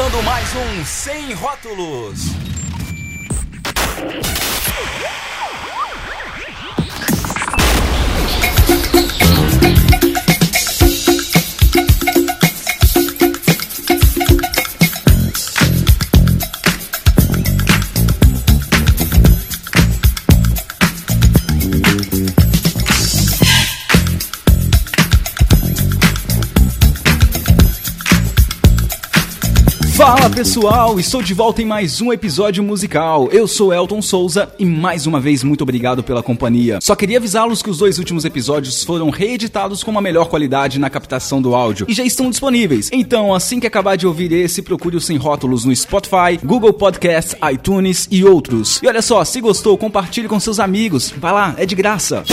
começando mais um Sem Rótulos. Pessoal, estou de volta em mais um episódio musical. Eu sou Elton Souza e mais uma vez muito obrigado pela companhia. Só queria avisá-los que os dois últimos episódios foram reeditados com uma melhor qualidade na captação do áudio e já estão disponíveis. Então, assim que acabar de ouvir esse, procure os Sem Rótulos no Spotify, Google Podcasts, iTunes e outros. E olha só, se gostou, compartilhe com seus amigos. Vai lá, é de graça.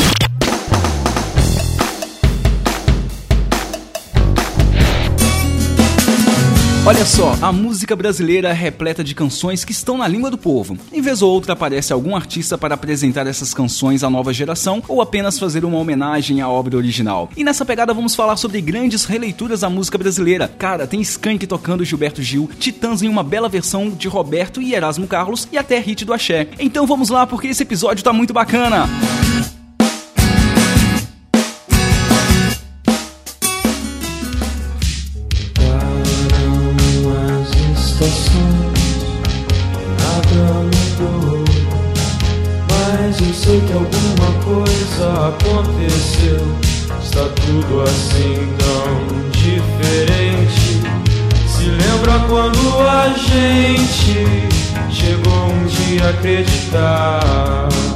Olha só, a música brasileira é repleta de canções que estão na língua do povo. Em vez ou outra aparece algum artista para apresentar essas canções à nova geração ou apenas fazer uma homenagem à obra original. E nessa pegada vamos falar sobre grandes releituras da música brasileira. Cara, tem Skank tocando Gilberto Gil, Titãs em uma bela versão de Roberto e Erasmo Carlos e até hit do Axé. Então vamos lá porque esse episódio tá muito bacana. Música coisa aconteceu. Está tudo assim tão diferente. Se lembra quando a gente chegou um dia a acreditar?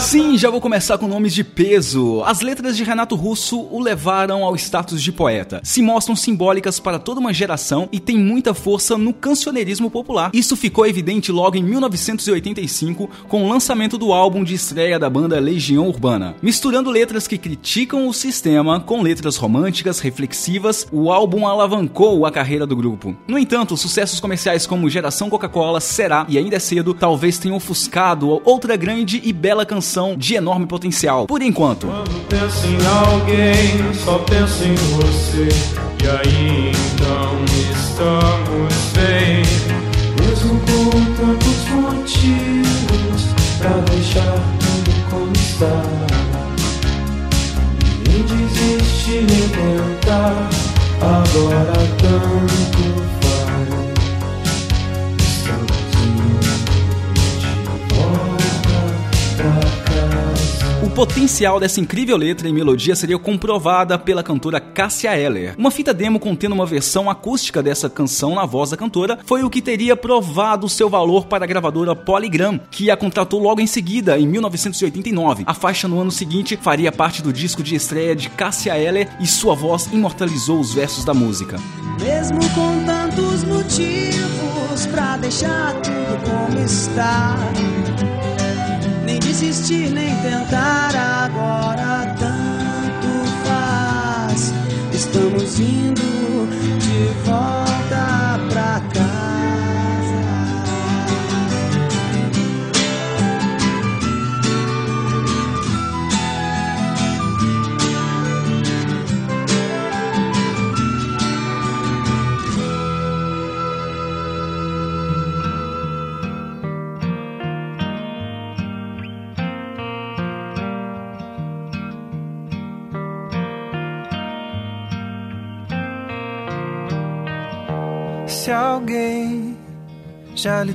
Sim, já vou começar com nomes de peso. As letras de Renato Russo o levaram ao status de poeta. Se mostram simbólicas para toda uma geração e têm muita força no cancioneirismo popular. Isso ficou evidente logo em 1985 com o lançamento do álbum de estreia da banda Legião Urbana. Misturando letras que criticam o sistema com letras românticas, reflexivas, o álbum alavancou a carreira do grupo. No entanto, sucessos comerciais como Geração Coca-Cola, Será e Ainda é Cedo talvez tenham ofuscado outra grande e bela canção de enorme potencial, por enquanto. Quando penso em alguém, só penso em você. E aí então estamos bem. Mesmo com tantos motivos pra deixar tudo como está. Nem desistir, nem tentar. Agora tanto potencial dessa incrível letra e melodia seria comprovada pela cantora Cássia Eller. Uma fita demo contendo uma versão acústica dessa canção na voz da cantora foi o que teria provado seu valor para a gravadora Polygram, que a contratou logo em seguida, em 1989. A faixa no ano seguinte faria parte do disco de estreia de Cássia Eller e sua voz imortalizou os versos da música. Mesmo com tantos motivos para deixar tudo como está nem desistir, nem tentar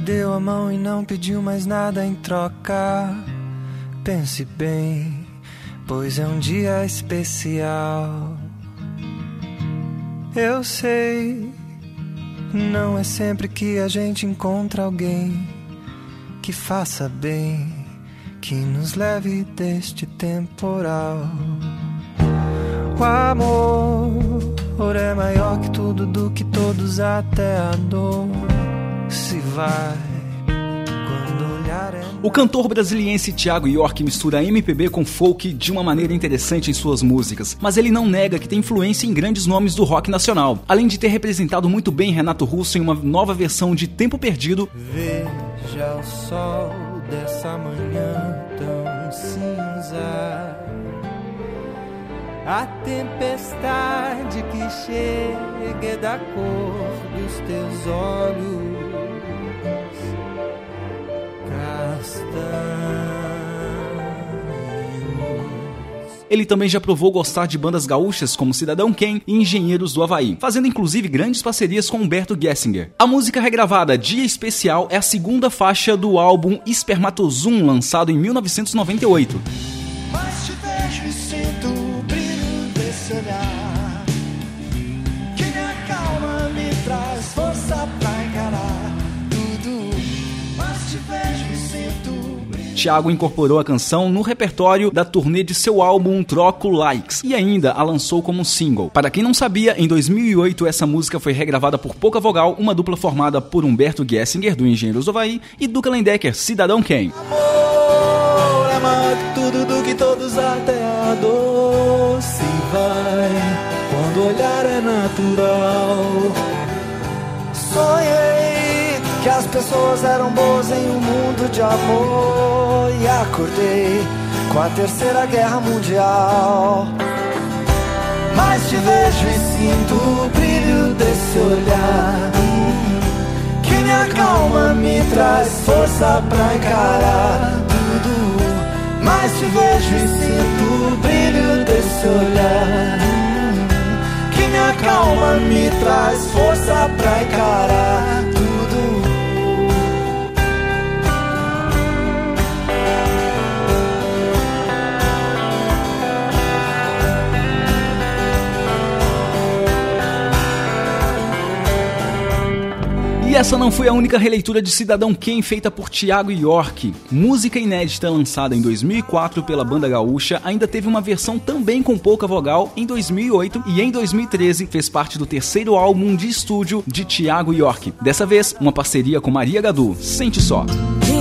deu a mão e não pediu mais nada em troca, pense bem, pois é um dia especial. Eu sei, não é sempre que a gente encontra alguém que faça bem, que nos leve deste temporal. O amor é maior que tudo, do que todos, até a dor se vai. É o cantor brasiliense Thiago York mistura MPB com folk de uma maneira interessante em suas músicas, mas ele não nega que tem influência em grandes nomes do rock nacional, além de ter representado muito bem Renato Russo em uma nova versão de Tempo Perdido. Veja o sol dessa manhã tão cinza a tempestade que chega da cor dos teus olhos Ele também já provou gostar de bandas gaúchas como Cidadão Ken e Engenheiros do Havaí, fazendo inclusive grandes parcerias com Humberto Gessinger. A música regravada Dia Especial é a segunda faixa do álbum Espermatozum, lançado em 1998. Thiago incorporou a canção no repertório da turnê de seu álbum Troco Likes e ainda a lançou como single. Para quem não sabia, em 2008 essa música foi regravada por Pouca Vogal, uma dupla formada por Humberto Gessinger, do Engenheiros do Havaí, e Duca Lendecker, Cidadão Quem. Amor, tudo do que todos até a vai quando olhar é natural. Sonhei que as pessoas eram boas em um mundo de amor e acordei com a terceira guerra mundial. Mas te vejo e sinto o brilho desse olhar que me acalma, me traz força pra encarar mas te vejo e sinto o brilho desse olhar Que me acalma, me traz força pra encarar E essa não foi a única releitura de Cidadão Quem feita por Tiago York. Música inédita lançada em 2004 pela banda gaúcha, ainda teve uma versão também com pouca vogal em 2008 e em 2013 fez parte do terceiro álbum de estúdio de Tiago York. Dessa vez, uma parceria com Maria Gadu. Sente só. essa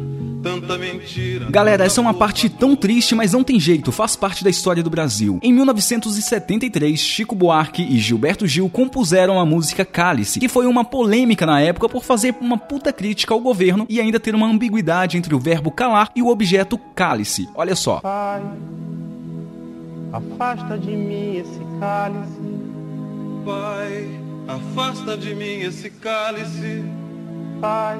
tanta mentira. Galera, essa é uma parte tão triste, mas não tem jeito, faz parte da história do Brasil. Em 1973, Chico Buarque e Gilberto Gil compuseram a música Cálice, que foi uma polêmica na época por fazer uma puta crítica ao governo e ainda ter uma ambiguidade entre o verbo calar e o objeto cálice. Olha só. Pai, afasta de mim esse cálice. Pai, afasta de mim esse cálice. Pai,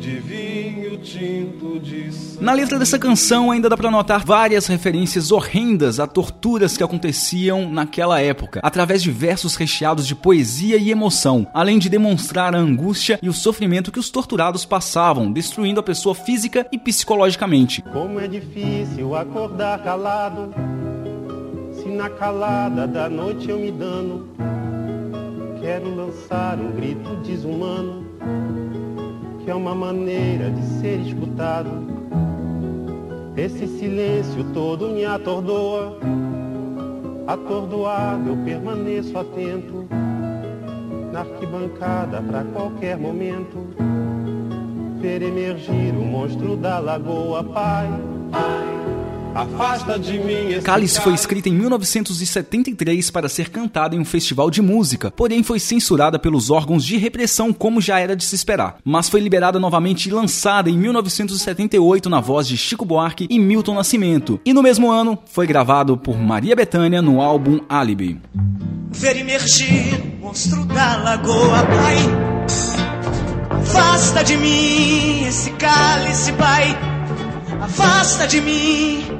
de vinho tinto de sangue. Na letra dessa canção ainda dá para notar várias referências horrendas a torturas que aconteciam naquela época, através de versos recheados de poesia e emoção, além de demonstrar a angústia e o sofrimento que os torturados passavam, destruindo a pessoa física e psicologicamente. Como é difícil acordar calado, se na calada da noite eu me dano, quero lançar um grito desumano é uma maneira de ser escutado. Esse silêncio todo me atordoa. Atordoado eu permaneço atento na arquibancada para qualquer momento ver emergir o monstro da lagoa, pai. pai. Afasta de mim Cálice foi escrita em 1973 para ser cantada em um festival de música, porém foi censurada pelos órgãos de repressão como já era de se esperar. Mas foi liberada novamente e lançada em 1978 na voz de Chico Buarque e Milton Nascimento. E no mesmo ano foi gravado por Maria Bethânia no álbum Alibi. ver emergir monstro da lagoa, pai. Afasta de mim esse cálice, pai. Afasta de mim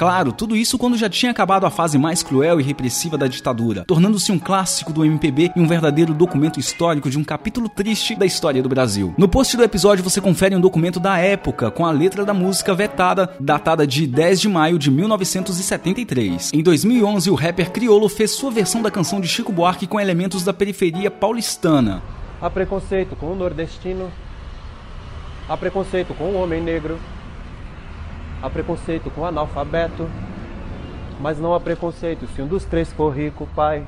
Claro, tudo isso quando já tinha acabado a fase mais cruel e repressiva da ditadura, tornando-se um clássico do MPB e um verdadeiro documento histórico de um capítulo triste da história do Brasil. No post do episódio você confere um documento da época com a letra da música vetada, datada de 10 de maio de 1973. Em 2011, o rapper Criolo fez sua versão da canção de Chico Buarque com elementos da periferia paulistana. Há preconceito com o nordestino, há preconceito com o homem negro, Há preconceito com analfabeto, mas não há preconceito se um dos três for rico, pai.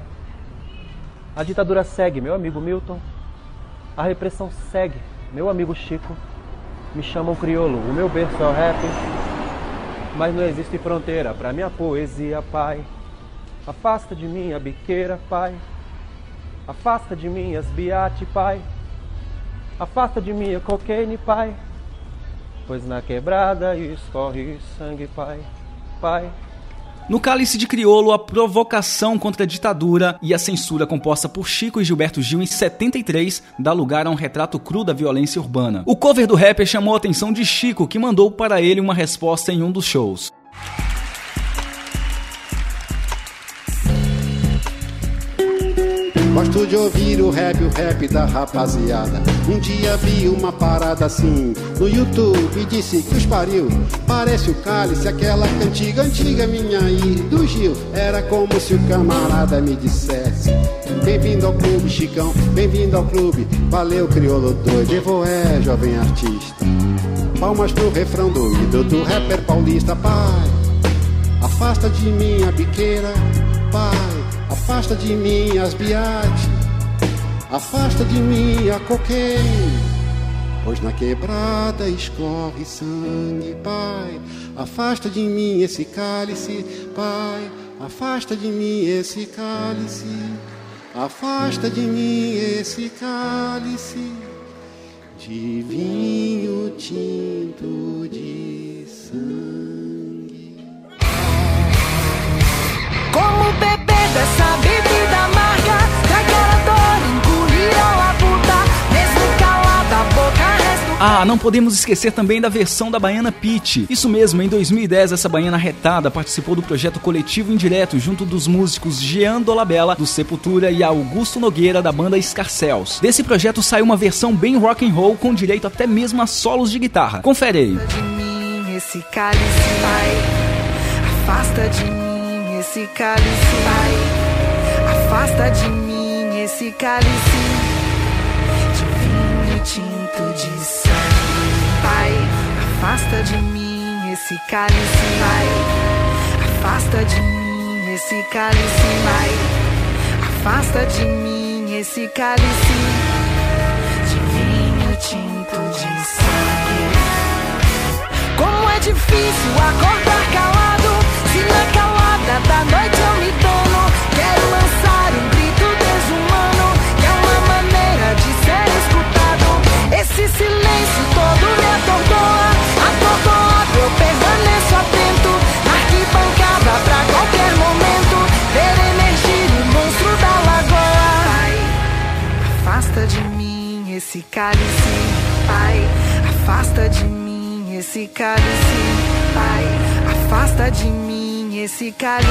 A ditadura segue, meu amigo Milton. A repressão segue, meu amigo Chico. Me chamam criolo, o meu berço é o rap. Mas não existe fronteira para minha poesia, pai. Afasta de mim a biqueira, pai. Afasta de mim as biate, pai. Afasta de mim a cocaine, pai pois na quebrada escorre sangue, pai, pai. No Cálice de Criolo, a provocação contra a ditadura e a censura composta por Chico e Gilberto Gil em 73 dá lugar a um retrato cru da violência urbana. O cover do rapper chamou a atenção de Chico, que mandou para ele uma resposta em um dos shows. Gosto de ouvir o rap, o rap da rapaziada. Um dia vi uma parada assim no YouTube e disse que os pariu. Parece o cálice, aquela cantiga antiga minha aí do Gil. Era como se o camarada me dissesse: Bem-vindo ao clube, Chicão, bem-vindo ao clube. Valeu, crioulo doido, Evo é jovem artista. Palmas pro refrão doido do rapper paulista, pai. Afasta de mim a biqueira, pai. Afasta de mim as biate, afasta de mim a cocaine, pois na quebrada escorre sangue, Pai. Afasta de mim esse cálice, Pai. Afasta de mim esse cálice, afasta de mim esse cálice de vinho tinto de sangue. Como beber dessa bebida amarga Daquela dor engolir labuta Mesmo calada a boca resto Ah, não podemos esquecer também da versão da Baiana Pitty. Isso mesmo, em 2010 essa baiana retada participou do projeto coletivo indireto junto dos músicos Jean Dolabella do Sepultura e Augusto Nogueira da banda Scarcels. Desse projeto saiu uma versão bem rock and roll com direito até mesmo a solos de guitarra. Confere aí. de mim esse cálice Pai Afasta de mim esse cálice. Pai Afasta de mim esse cálice. De vinho tinto de sangue. Pai Afasta de mim esse cálice. Pai Afasta de mim esse cálice. Pai Afasta de mim esse cálice. De vinho tinto de sangue. Como é difícil acordar calado Se na calada da noite eu me dono Quero lançar um grito desumano Que é uma maneira de ser escutado. Esse silêncio todo me atordoa. Atordoado eu permaneço atento. Na arquibancada pra qualquer momento. Ver emergir o monstro da lagoa. Pai, afasta de mim esse cálice. Pai, afasta de mim esse cálice, Pai, afasta de mim esse cálice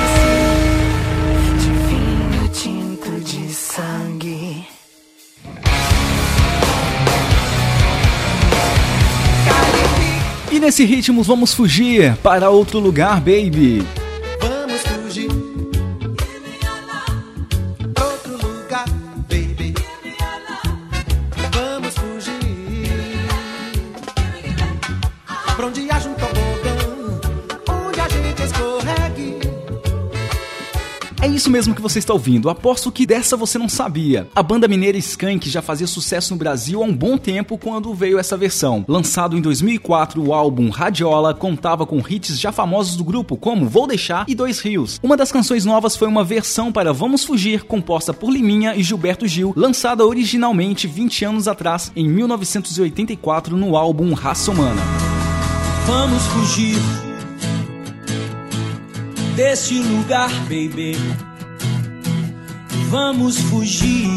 de vinho tinto de sangue. E nesse ritmo vamos fugir para outro lugar, baby. Isso mesmo que você está ouvindo, aposto que dessa você não sabia. A banda mineira Skank já fazia sucesso no Brasil há um bom tempo quando veio essa versão. Lançado em 2004, o álbum Radiola contava com hits já famosos do grupo, como Vou Deixar e Dois Rios. Uma das canções novas foi uma versão para Vamos Fugir, composta por Liminha e Gilberto Gil, lançada originalmente 20 anos atrás, em 1984, no álbum Raça Humana. Vamos fugir deste lugar, baby. Vamos fugir.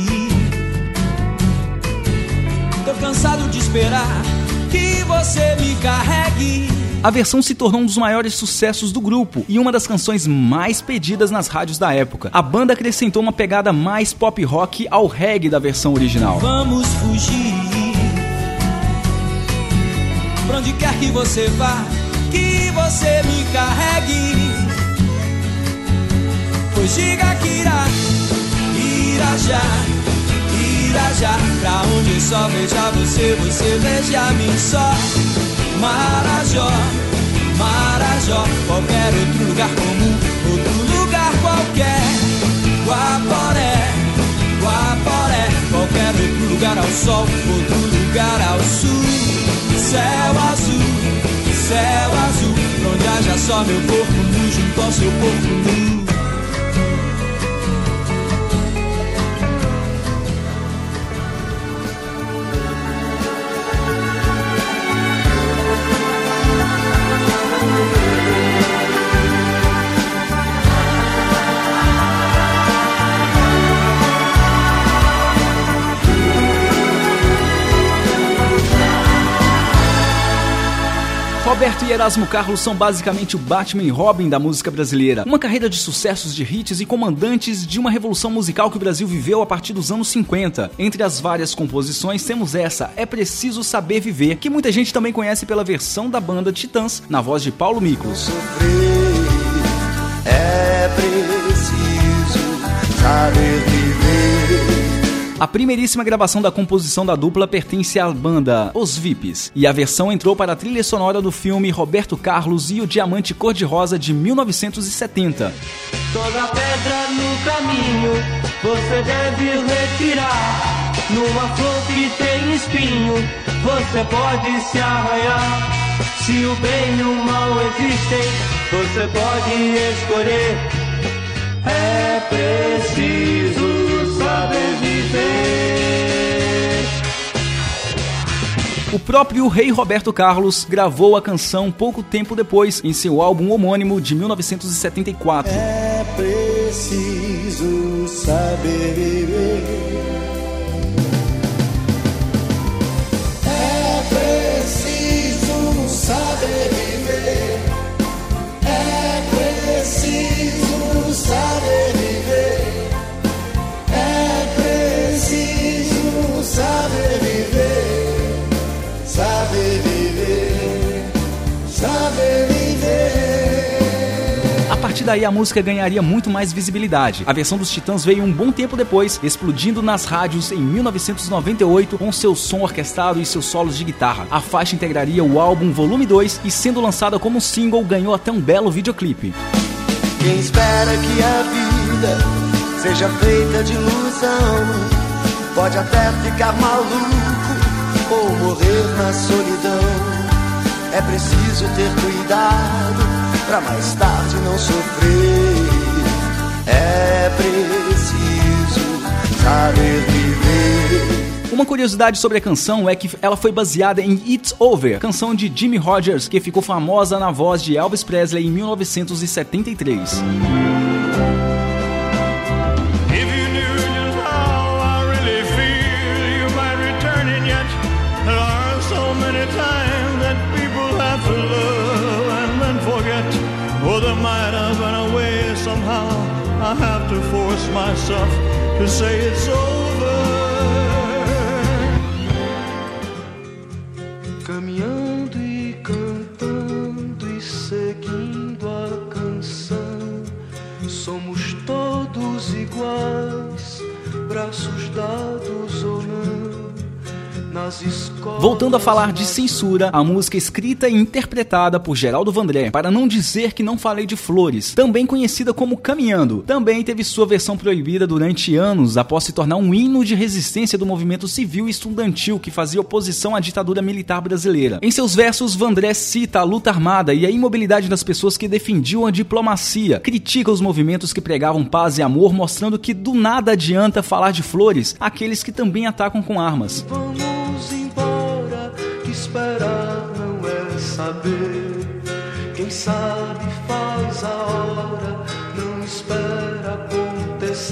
Tô cansado de esperar que você me carregue. A versão se tornou um dos maiores sucessos do grupo e uma das canções mais pedidas nas rádios da época. A banda acrescentou uma pegada mais pop rock ao reggae da versão original. Vamos fugir. Pra onde quer que você vá, que você me carregue. Pois diga que irá, irá já, irá já. Pra onde só veja você, você veja mim só. Marajó, Marajó, qualquer outro lugar comum, outro lugar qualquer. Guaporé, Guaporé, qualquer outro lugar ao sol, outro lugar ao sul. Céu azul, céu azul, onde haja só meu corpo nu junto ao seu corpo nu. Roberto e Erasmo Carlos são basicamente o Batman e Robin da música brasileira. Uma carreira de sucessos de hits e comandantes de uma revolução musical que o Brasil viveu a partir dos anos 50. Entre as várias composições temos essa, É Preciso Saber Viver, que muita gente também conhece pela versão da banda Titãs, na voz de Paulo Miklos. É preciso saber. A primeiríssima gravação da composição da dupla pertence à banda Os Vips, e a versão entrou para a trilha sonora do filme Roberto Carlos e o Diamante Cor-de-Rosa de 1970. Toda pedra no caminho você deve retirar. Numa flor que tem espinho, você pode se arranhar. Se o bem e o mal existem, você pode escolher. É preciso O próprio rei Roberto Carlos gravou a canção pouco tempo depois, em seu álbum homônimo de 1974. É preciso saber viver. Partir daí a música ganharia muito mais visibilidade. A versão dos Titãs veio um bom tempo depois, explodindo nas rádios em 1998 com seu som orquestrado e seus solos de guitarra. A faixa integraria o álbum Volume 2 e sendo lançada como single ganhou até um belo videoclipe. Quem espera que a vida seja feita de ilusão pode até ficar maluco ou morrer na solidão. É preciso ter cuidado pra mais tarde não sofrer. É preciso saber viver. Uma curiosidade sobre a canção é que ela foi baseada em It's Over, canção de Jimmy Rogers, que ficou famosa na voz de Elvis Presley em 1973. I have to force myself to say it's over. Voltando a falar de censura, a música escrita e interpretada por Geraldo Vandré, para não dizer que não falei de Flores, também conhecida como Caminhando, também teve sua versão proibida durante anos após se tornar um hino de resistência do movimento civil e estudantil que fazia oposição à ditadura militar brasileira. Em seus versos, Vandré cita a luta armada e a imobilidade das pessoas que defendiam a diplomacia, critica os movimentos que pregavam paz e amor, mostrando que do nada adianta falar de flores aqueles que também atacam com armas. Vamos esperar não é saber. Quem sabe faz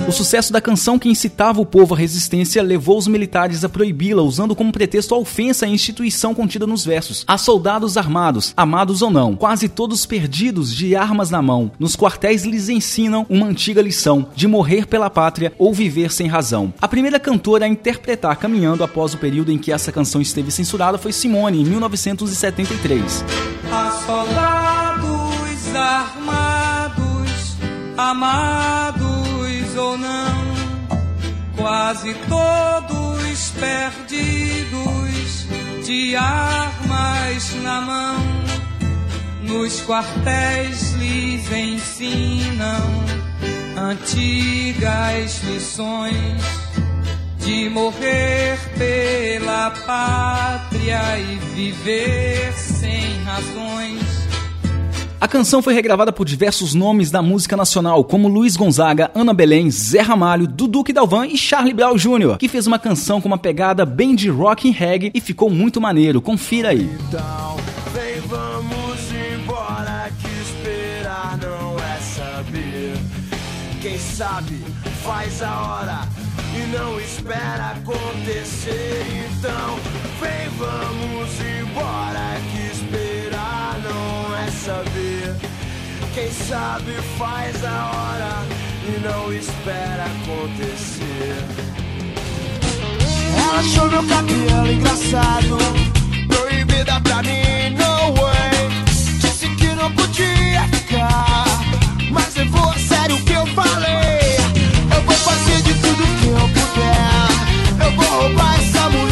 O sucesso da canção que incitava o povo à resistência levou os militares a proibi-la, usando como pretexto a ofensa à instituição contida nos versos. A soldados armados, amados ou não, quase todos perdidos de armas na mão, nos quartéis lhes ensinam uma antiga lição de morrer pela pátria ou viver sem razão. A primeira cantora a interpretar Caminhando após o período em que essa canção esteve censurada foi Simone, em 1973. a soldados armados, amados não, quase todos perdidos de armas na mão, nos quartéis lhes ensinam antigas lições de morrer pela pátria e viver sem razões. A canção foi regravada por diversos nomes da música nacional, como Luiz Gonzaga, Ana Belém, Zé Ramalho, Dudu Dalvan e Charlie Brown Jr., que fez uma canção com uma pegada bem de rock and reggae e ficou muito maneiro. Confira aí. Então, vem, vamos embora, que esperar não é saber. Quem sabe faz a hora e não espera acontecer. Então, vem, vamos embora, saber. Quem sabe faz a hora e não espera acontecer. Ela achou meu cabelo engraçado, proibida pra mim, no way. Disse que não podia ficar, mas levou a sério o que eu falei. Eu vou fazer de tudo que eu puder, eu vou roubar essa mulher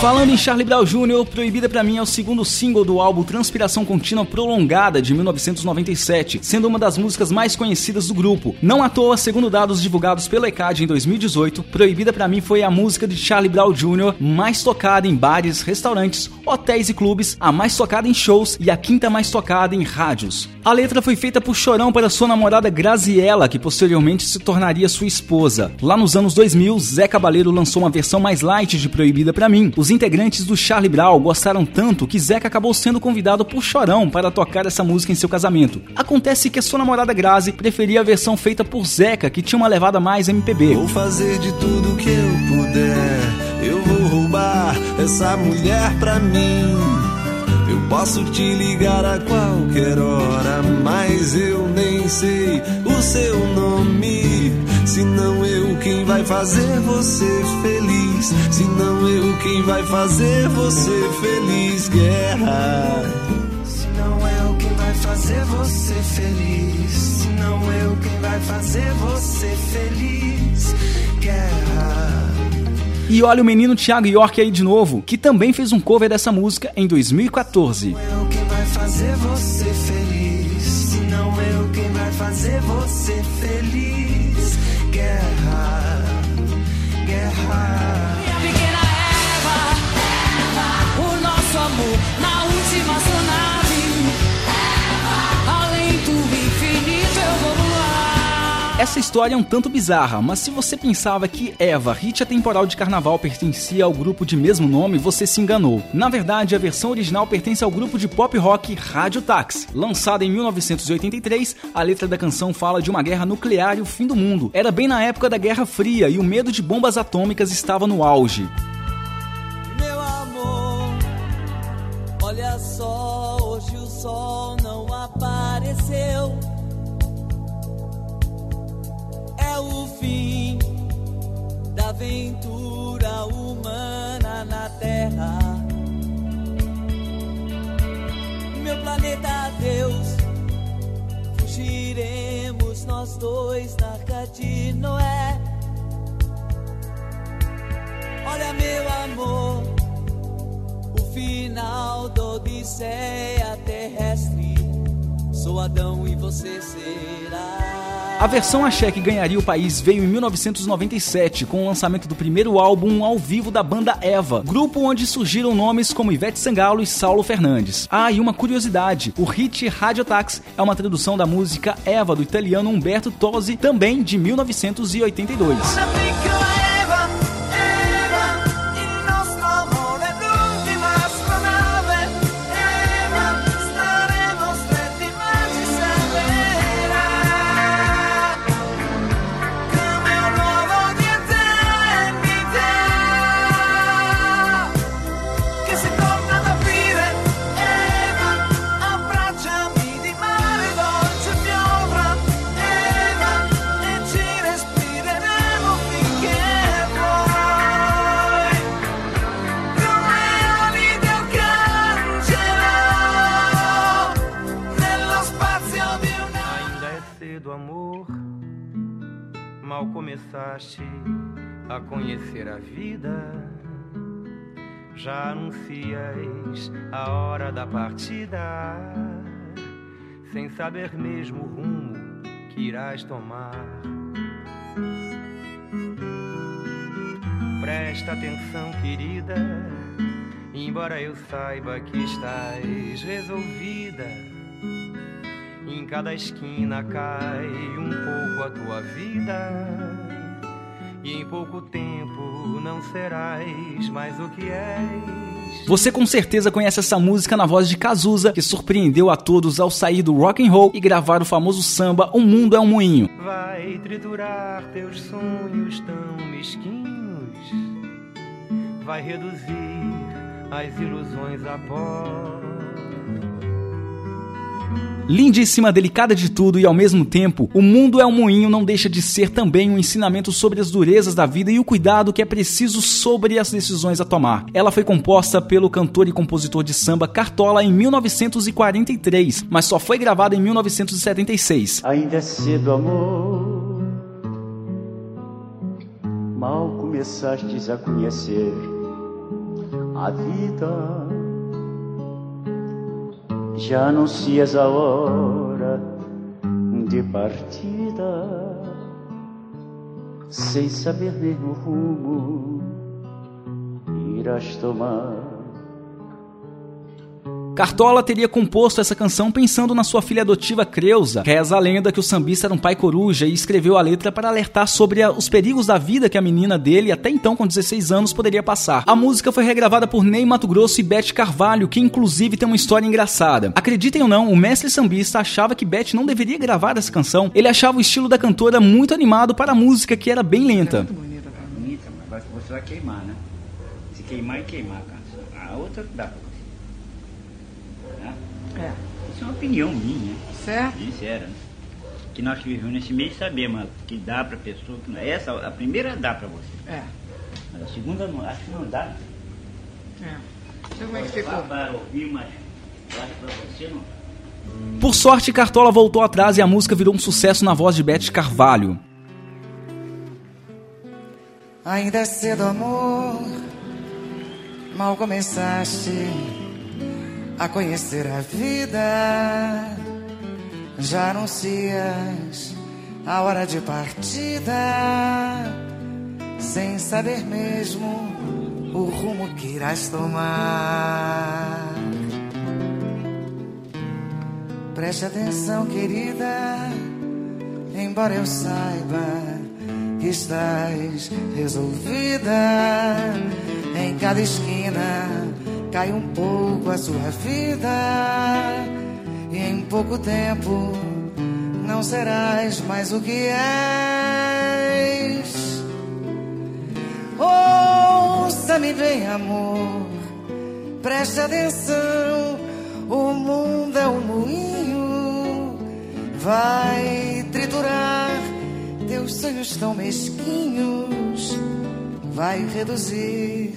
Falando em Charlie Brown Jr., Proibida pra mim é o segundo single do álbum Transpiração Contínua Prolongada de 1997, sendo uma das músicas mais conhecidas do grupo. Não à toa, segundo dados divulgados pela ECAD em 2018, Proibida pra mim foi a música de Charlie Brown Jr. mais tocada em bares, restaurantes, hotéis e clubes, a mais tocada em shows e a quinta mais tocada em rádios. A letra foi feita por Chorão para sua namorada Graziella, que posteriormente se tornaria sua esposa. Lá nos anos 2000, Zé Cabaleiro lançou uma versão mais light de Proibida pra mim. Os integrantes do Charlie Brown gostaram tanto que Zeca acabou sendo convidado por Chorão para tocar essa música em seu casamento. Acontece que a sua namorada Grazi preferia a versão feita por Zeca, que tinha uma levada mais MPB. Vou fazer de tudo que eu puder. Eu vou roubar essa mulher pra mim. Eu posso te ligar a qualquer hora, mas eu nem sei o seu nome. Se não quem vai fazer você feliz. Se não eu quem vai fazer você feliz. Guerra. Se não eu quem vai fazer você feliz. Se não eu quem vai fazer você feliz. Guerra. E olha o menino Thiago York aí de novo, que também fez um cover dessa música em 2014. Eu quem vai fazer você feliz. Vai fazer você feliz. Guerra. Guerra. Minha pequena Eva, o nosso amor na Essa história é um tanto bizarra, mas se você pensava que Eva, hit atemporal de carnaval, pertencia ao grupo de mesmo nome, você se enganou. Na verdade, a versão original pertence ao grupo de pop rock Rádio Táxi. Lançada em 1983, a letra da canção fala de uma guerra nuclear e o fim do mundo. Era bem na época da Guerra Fria e o medo de bombas atômicas estava no auge. Meu amor, olha só, hoje o sol não apareceu. É o fim da aventura humana na Terra. Meu planeta Deus, fugiremos nós dois na arca de Noé. Olha, meu amor, o final da Odisseia terrestre. Sou Adão e você será. A versão axé que ganharia o país veio em 1997, com o lançamento do primeiro álbum ao vivo da banda Eva, grupo onde surgiram nomes como Ivete Sangalo e Saulo Fernandes. Ah, e uma curiosidade, o hit Radio Tax é uma tradução da música Eva do italiano Umberto Tozzi, também de 1982. Começaste a conhecer a vida. Já anuncias a hora da partida, sem saber mesmo o rumo que irás tomar. Presta atenção, querida, embora eu saiba que estás resolvida. Em cada esquina cai um pouco a tua vida. Em pouco tempo não serás mais o que és. Você com certeza conhece essa música na voz de Cazuza, que surpreendeu a todos ao sair do rock and roll e gravar o famoso samba O Mundo é um Moinho. Vai triturar teus sonhos tão mesquinhos. Vai reduzir as ilusões a pó. Lindíssima, delicada de tudo e ao mesmo tempo, O Mundo é um Moinho não deixa de ser também um ensinamento sobre as durezas da vida e o cuidado que é preciso sobre as decisões a tomar. Ela foi composta pelo cantor e compositor de samba Cartola em 1943, mas só foi gravada em 1976. Ainda é cedo, amor. Mal começastes a conhecer a vida. Já anuncias a hora de partida, sem saber mesmo o rumo irás tomar. Cartola teria composto essa canção pensando na sua filha adotiva Creuza. Reza a lenda que o sambista era um pai coruja e escreveu a letra para alertar sobre a- os perigos da vida que a menina dele, até então com 16 anos, poderia passar. A música foi regravada por Ney Mato Grosso e Beth Carvalho, que inclusive tem uma história engraçada. Acreditem ou não, o mestre sambista achava que Beth não deveria gravar essa canção. Ele achava o estilo da cantora muito animado para a música, que era bem lenta. bonita, mas vai- você vai queimar, né? Se queimar e queimar a canção. A outra dá pra? É. Isso é uma opinião minha, Certo? sincera. Né? Que nós que vivemos nesse meio sabemos que dá pra pessoa. Que não. Essa, a primeira dá pra você. É. Mas a segunda não, acho que não dá. É. Então como é que ficou? Para ouvir, mas acho pra você não dá. Por sorte, Cartola voltou atrás e a música virou um sucesso na voz de Beth Carvalho. Ainda é cedo, amor. Mal começaste a conhecer a vida. Já anuncias a hora de partida, sem saber mesmo o rumo que irás tomar. Preste atenção, querida, embora eu saiba que estás resolvida. Em cada esquina cai um pouco a sua vida, e em pouco tempo não serás mais o que és. Ouça-me bem, amor, preste atenção. O mundo é um moinho, vai triturar. Teus sonhos tão mesquinhos, vai reduzir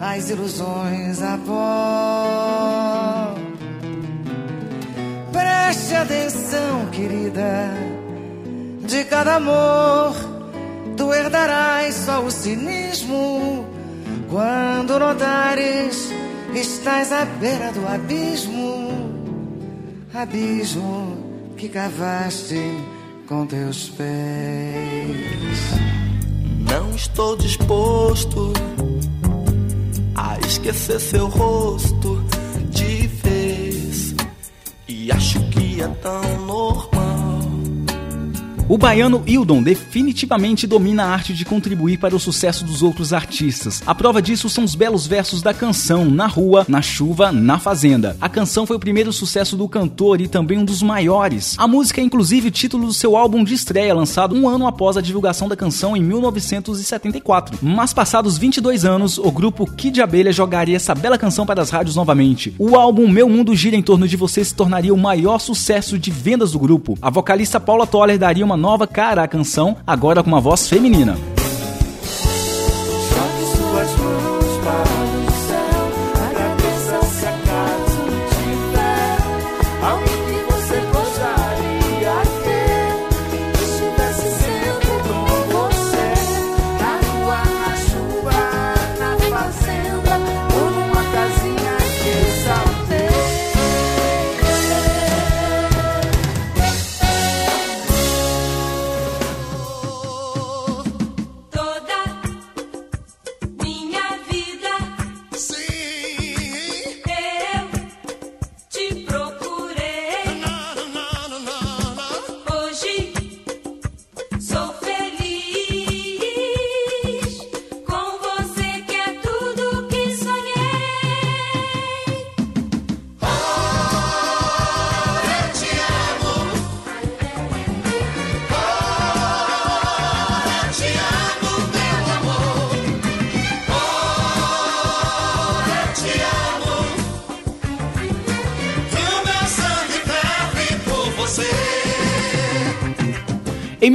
as ilusões a pó. Preste atenção, querida, de cada amor, tu herdarás só o cinismo. Quando notares, estás à beira do abismo, abismo que cavaste com teus pés. Não estou disposto a esquecer seu rosto de vez. E acho que é tão normal. O baiano Hildon definitivamente domina a arte de contribuir para o sucesso dos outros artistas. A prova disso são os belos versos da canção Na Rua, Na Chuva, Na Fazenda. A canção foi o primeiro sucesso do cantor e também um dos maiores. A música é inclusive título do seu álbum de estreia, lançado um ano após a divulgação da canção em 1974. Mas passados 22 anos, o grupo Kid Abelha jogaria essa bela canção para as rádios novamente. O álbum Meu Mundo Gira em Torno de Você se tornaria o maior sucesso de vendas do grupo. A vocalista Paula Toller daria uma nova cara à canção, agora com uma voz feminina.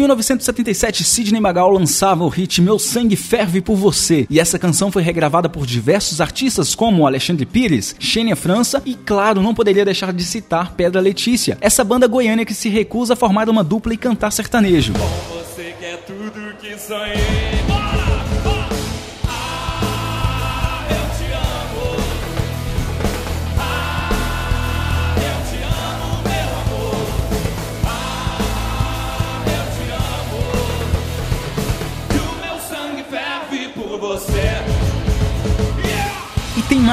1977, Sidney Magal lançava o hit Meu Sangue Ferve por Você, e essa canção foi regravada por diversos artistas como Alexandre Pires, Xênia França e, claro, não poderia deixar de citar Pedra Letícia, essa banda goiânia que se recusa a formar uma dupla e cantar sertanejo.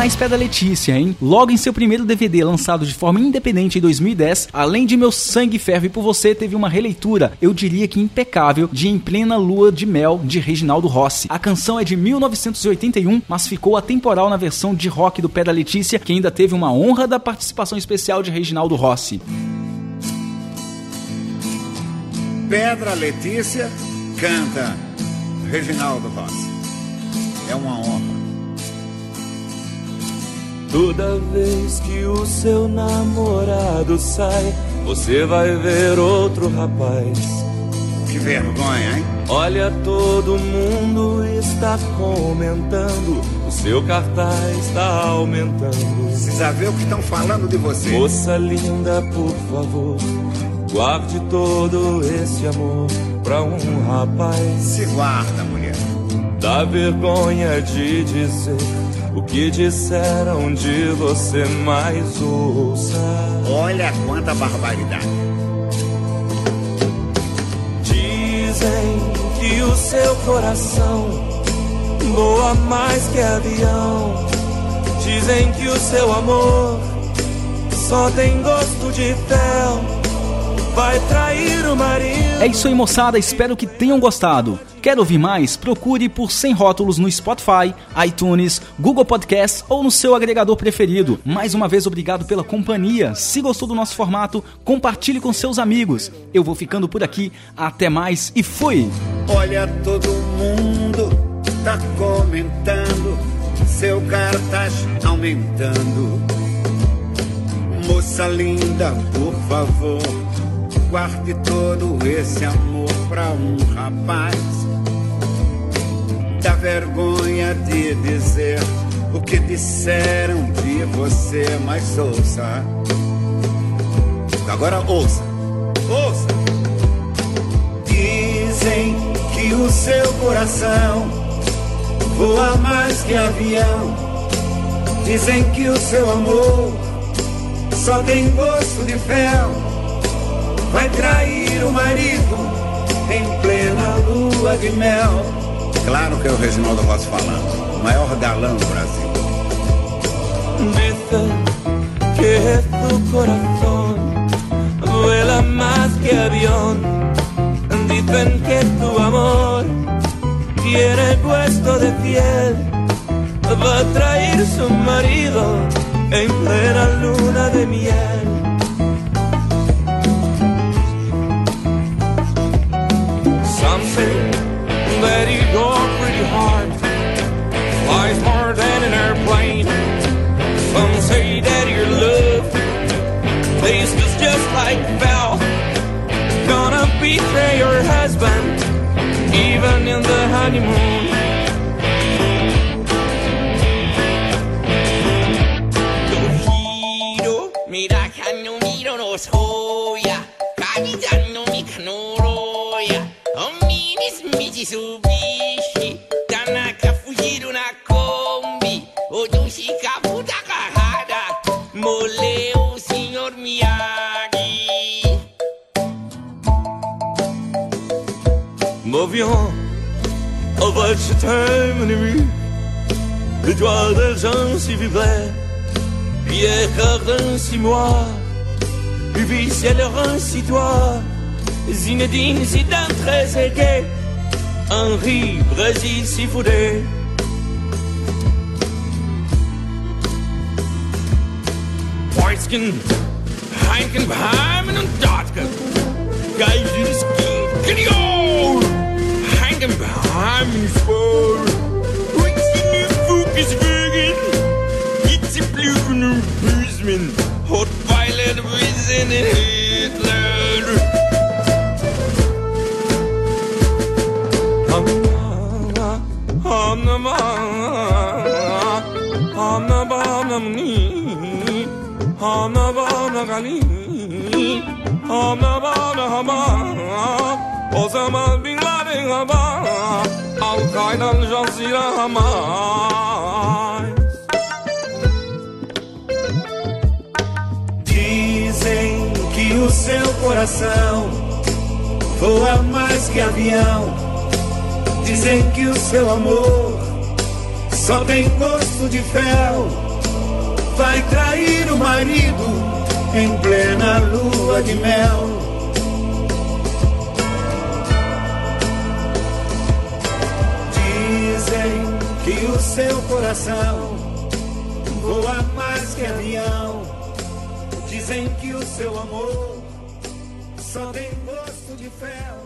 Mais Pedra Letícia, hein? Logo em seu primeiro DVD, lançado de forma independente em 2010, além de Meu Sangue Ferve por Você, teve uma releitura, eu diria que impecável, de Em Plena Lua de Mel, de Reginaldo Rossi. A canção é de 1981, mas ficou atemporal na versão de rock do Pedra Letícia, que ainda teve uma honra da participação especial de Reginaldo Rossi. Pedra Letícia canta Reginaldo Rossi. É uma honra. Toda vez que o seu namorado sai, você vai ver outro rapaz. Que vergonha, hein? Olha, todo mundo está comentando, o seu cartaz está aumentando. Precisa ver o que estão falando de você. Moça linda, por favor, guarde todo esse amor pra um rapaz. Se guarda, mulher. Dá vergonha de dizer o que disseram de você, mas ouça. Olha quanta barbaridade. Dizem que o seu coração voa mais que avião. Dizem que o seu amor só tem gosto de fel. Vai trair o marido. É isso aí, moçada. Espero que tenham gostado. Quer ouvir mais? Procure por Sem Rótulos no Spotify, iTunes, Google Podcasts ou no seu agregador preferido. Mais uma vez, obrigado pela companhia. Se gostou do nosso formato, compartilhe com seus amigos. Eu vou ficando por aqui. Até mais e fui! Olha, todo mundo tá comentando, seu cartaz aumentando. Moça linda, por favor, guarde todo esse amor pra um rapaz. Dá vergonha de dizer o que disseram de você, mas ouça. Agora ouça, ouça. Dizem que o seu coração voa mais que avião. Dizem que o seu amor só tem gosto de fel. Vai trair o marido em plena lua de mel. Claro que é o Reginaldo Rossi falando, o maior galã do Brasil. Dicen que tu corazón vuela más que avión. Dicen que tu amor tiene puesto de piel. Va a traer su marido en plena luna de miel. spent, even in the honeymoon. Mira, miro, no soya. No, mi canoroya. Mi, mis, mi, jisubi. vient Obejrzeć mnimi L'étoile des gens s'y vibrait Hier d'un six mois Ubi c'est leur ainsi toi. Zinedine Zidane très aigué. Henri Brésil s'y foudait Poitskin Heinken Beheimen und Dortgen Geil, dieses Kind, denken, beheimnisvol. Hoe ik ze nu focus wegen, iets te blijven een buismen. Hot violet, we zijn in Hitler. Anama, anama, anama, anama, anama, anama, o zaman bin Al-Qaeda'nın Jazeera Hamas Dizem que o seu coração voa mais que avião. Dizem que o seu amor só tem gosto de fel. Vai trair o marido em plena lua de mel. Seu coração voa mais que avião. Dizem que o seu amor só tem gosto de fel.